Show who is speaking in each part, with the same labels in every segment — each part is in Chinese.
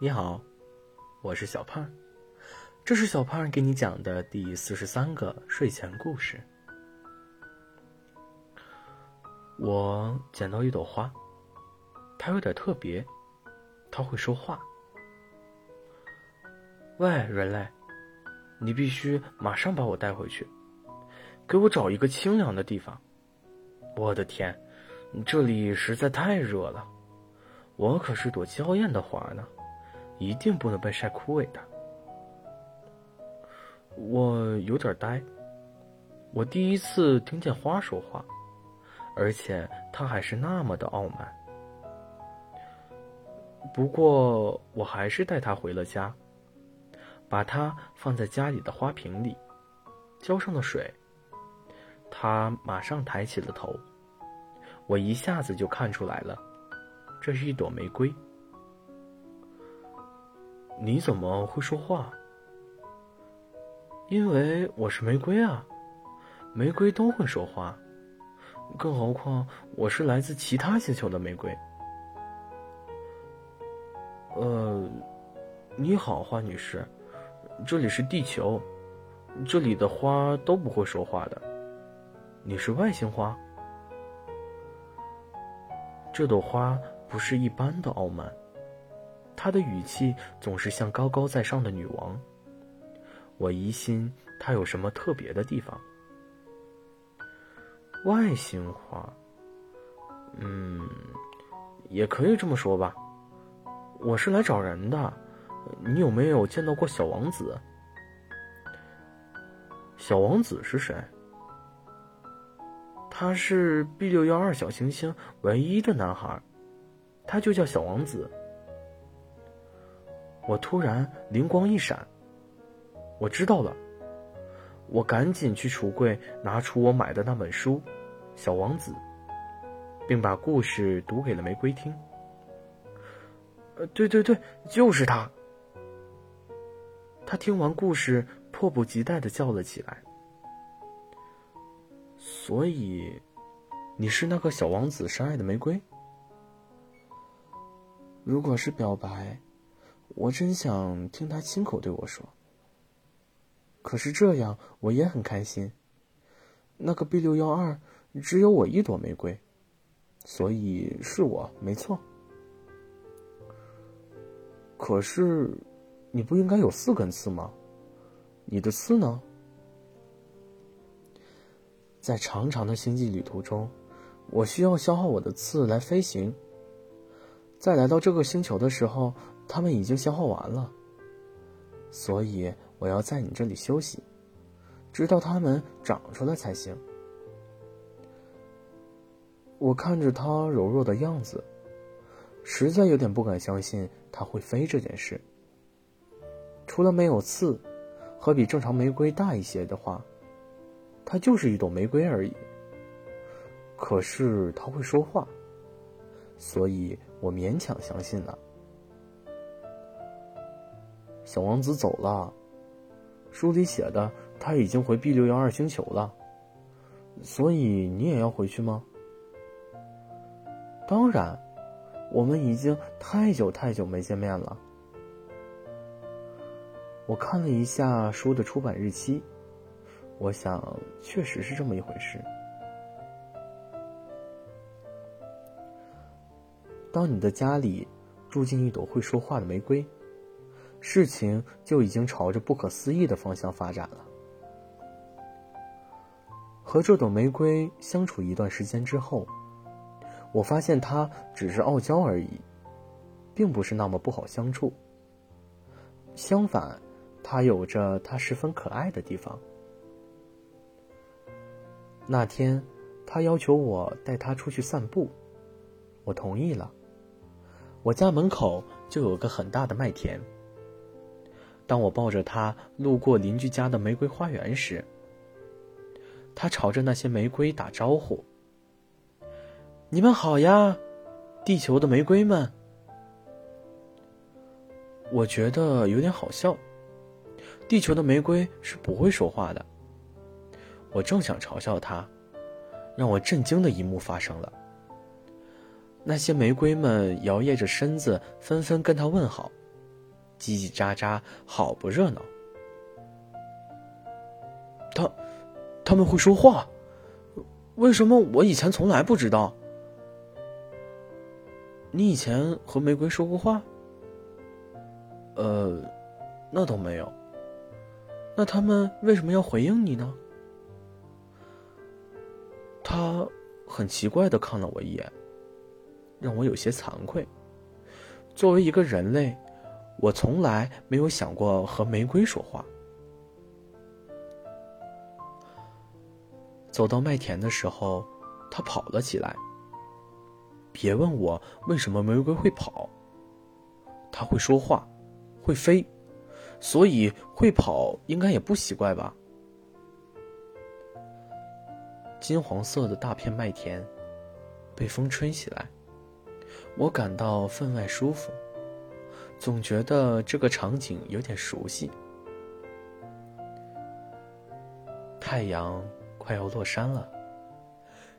Speaker 1: 你好，我是小胖，这是小胖给你讲的第四十三个睡前故事。我捡到一朵花，它有点特别，它会说话。喂，人类，你必须马上把我带回去，给我找一个清凉的地方。我的天，这里实在太热了，我可是朵娇艳的花呢。一定不能被晒枯萎的。我有点呆。我第一次听见花说话，而且它还是那么的傲慢。不过，我还是带它回了家，把它放在家里的花瓶里，浇上了水。它马上抬起了头，我一下子就看出来了，这是一朵玫瑰。你怎么会说话？因为我是玫瑰啊，玫瑰都会说话，更何况我是来自其他星球的玫瑰。呃，你好，花女士，这里是地球，这里的花都不会说话的。你是外星花？这朵花不是一般的傲慢。他的语气总是像高高在上的女王。我疑心他有什么特别的地方。外星话，嗯，也可以这么说吧。我是来找人的，你有没有见到过小王子？小王子是谁？他是 B 六幺二小行星唯一的男孩，他就叫小王子。我突然灵光一闪，我知道了。我赶紧去橱柜拿出我买的那本书《小王子》，并把故事读给了玫瑰听。呃，对对对，就是他。他听完故事，迫不及待的叫了起来。所以，你是那个小王子深爱的玫瑰？如果是表白。我真想听他亲口对我说。可是这样我也很开心。那个 B 六幺二只有我一朵玫瑰，所以是我没错。可是，你不应该有四根刺吗？你的刺呢？在长长的星际旅途中，我需要消耗我的刺来飞行。在来到这个星球的时候。它们已经消耗完了，所以我要在你这里休息，直到它们长出来才行。我看着它柔弱的样子，实在有点不敢相信它会飞这件事。除了没有刺，和比正常玫瑰大一些的话，它就是一朵玫瑰而已。可是它会说话，所以我勉强相信了。小王子走了，书里写的他已经回 B 六幺二星球了，所以你也要回去吗？当然，我们已经太久太久没见面了。我看了一下书的出版日期，我想确实是这么一回事。当你的家里住进一朵会说话的玫瑰。事情就已经朝着不可思议的方向发展了。和这朵玫瑰相处一段时间之后，我发现它只是傲娇而已，并不是那么不好相处。相反，它有着它十分可爱的地方。那天，他要求我带他出去散步，我同意了。我家门口就有个很大的麦田。当我抱着它路过邻居家的玫瑰花园时，它朝着那些玫瑰打招呼：“你们好呀，地球的玫瑰们。”我觉得有点好笑。地球的玫瑰是不会说话的。我正想嘲笑它，让我震惊的一幕发生了。那些玫瑰们摇曳着身子，纷纷跟他问好。叽叽喳喳，好不热闹。他，他们会说话，为什么我以前从来不知道？你以前和玫瑰说过话？呃，那倒没有。那他们为什么要回应你呢？他很奇怪的看了我一眼，让我有些惭愧。作为一个人类，我从来没有想过和玫瑰说话。走到麦田的时候，他跑了起来。别问我为什么玫瑰会跑。它会说话，会飞，所以会跑应该也不奇怪吧。金黄色的大片麦田，被风吹起来，我感到分外舒服，总觉得这个场景有点熟悉。太阳快要落山了，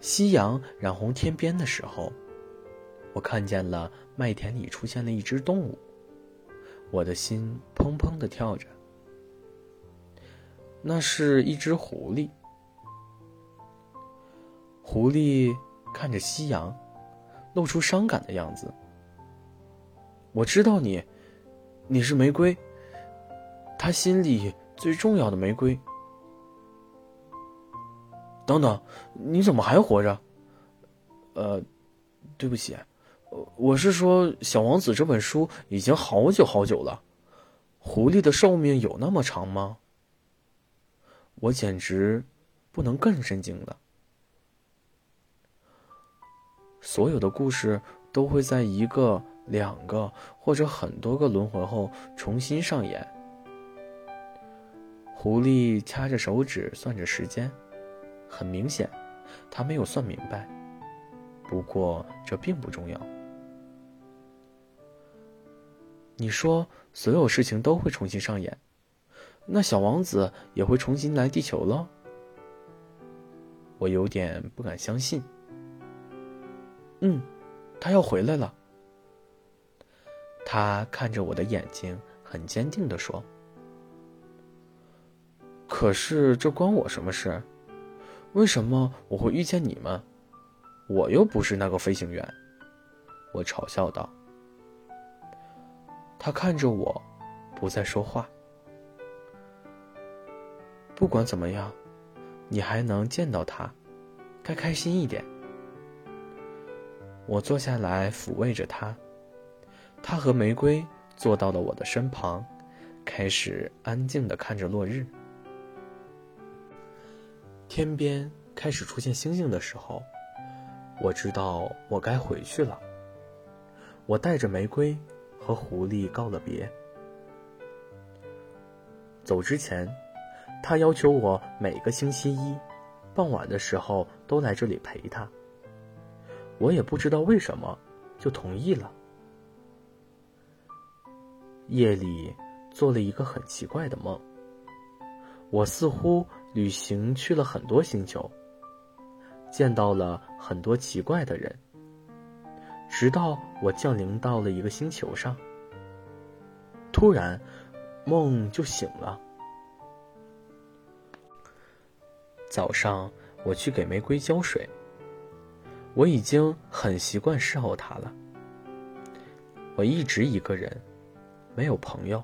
Speaker 1: 夕阳染红天边的时候。我看见了麦田里出现了一只动物，我的心砰砰的跳着。那是一只狐狸。狐狸看着夕阳，露出伤感的样子。我知道你，你是玫瑰，他心里最重要的玫瑰。等等，你怎么还活着？呃，对不起。我是说，《小王子》这本书已经好久好久了。狐狸的寿命有那么长吗？我简直不能更震惊了。所有的故事都会在一个、两个或者很多个轮回后重新上演。狐狸掐着手指算着时间，很明显，他没有算明白。不过这并不重要。你说所有事情都会重新上演，那小王子也会重新来地球了？我有点不敢相信。嗯，他要回来了。他看着我的眼睛，很坚定的说：“可是这关我什么事？为什么我会遇见你们？我又不是那个飞行员。”我嘲笑道。他看着我，不再说话。不管怎么样，你还能见到他，该开心一点。我坐下来抚慰着他，他和玫瑰坐到了我的身旁，开始安静的看着落日。天边开始出现星星的时候，我知道我该回去了。我带着玫瑰。和狐狸告了别，走之前，他要求我每个星期一傍晚的时候都来这里陪他。我也不知道为什么，就同意了。夜里做了一个很奇怪的梦，我似乎旅行去了很多星球，见到了很多奇怪的人。直到我降临到了一个星球上，突然，梦就醒了。早上我去给玫瑰浇水，我已经很习惯侍候它了。我一直一个人，没有朋友。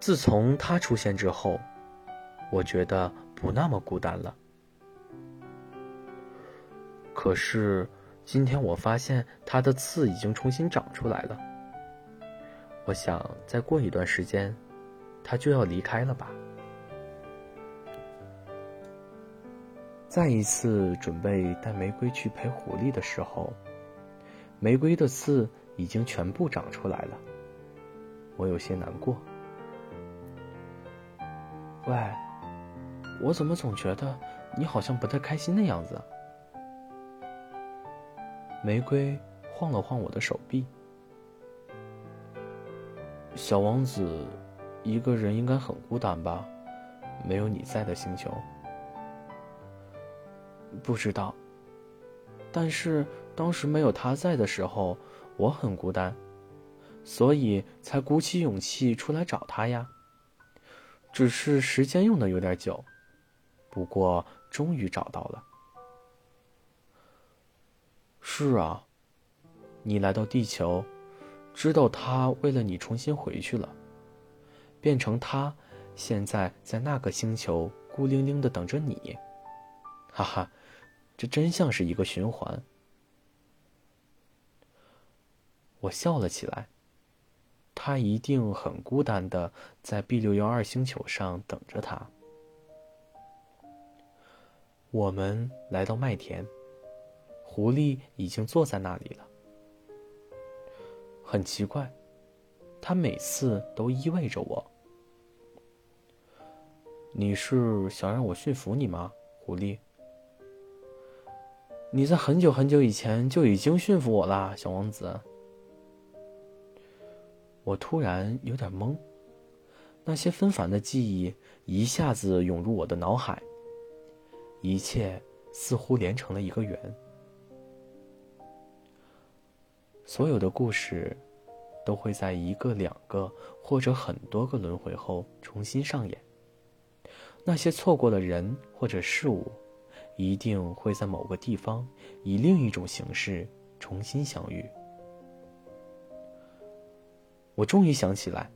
Speaker 1: 自从它出现之后，我觉得不那么孤单了。可是。今天我发现它的刺已经重新长出来了。我想再过一段时间，它就要离开了吧。再一次准备带玫瑰去陪狐狸的时候，玫瑰的刺已经全部长出来了。我有些难过。喂，我怎么总觉得你好像不太开心的样子？玫瑰晃了晃我的手臂。小王子，一个人应该很孤单吧？没有你在的星球。不知道。但是当时没有他在的时候，我很孤单。所以才鼓起勇气出来找他呀。只是时间用的有点久，不过终于找到了。是啊，你来到地球，知道他为了你重新回去了，变成他，现在在那个星球孤零零的等着你。哈哈，这真像是一个循环。我笑了起来。他一定很孤单的在 B 六幺二星球上等着他。我们来到麦田，狐狸已经坐在那里了。很奇怪，他每次都依偎着我。你是想让我驯服你吗，狐狸？你在很久很久以前就已经驯服我啦，小王子。我突然有点懵，那些纷繁的记忆一下子涌入我的脑海，一切似乎连成了一个圆。所有的故事都会在一个、两个或者很多个轮回后重新上演。那些错过的人或者事物，一定会在某个地方以另一种形式重新相遇。我终于想起来，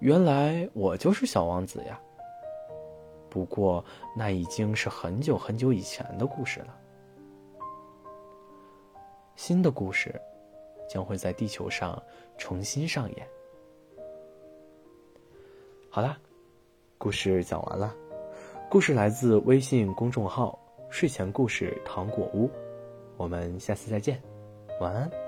Speaker 1: 原来我就是小王子呀。不过那已经是很久很久以前的故事了。新的故事将会在地球上重新上演。好啦，故事讲完了。故事来自微信公众号“睡前故事糖果屋”。我们下次再见，晚安。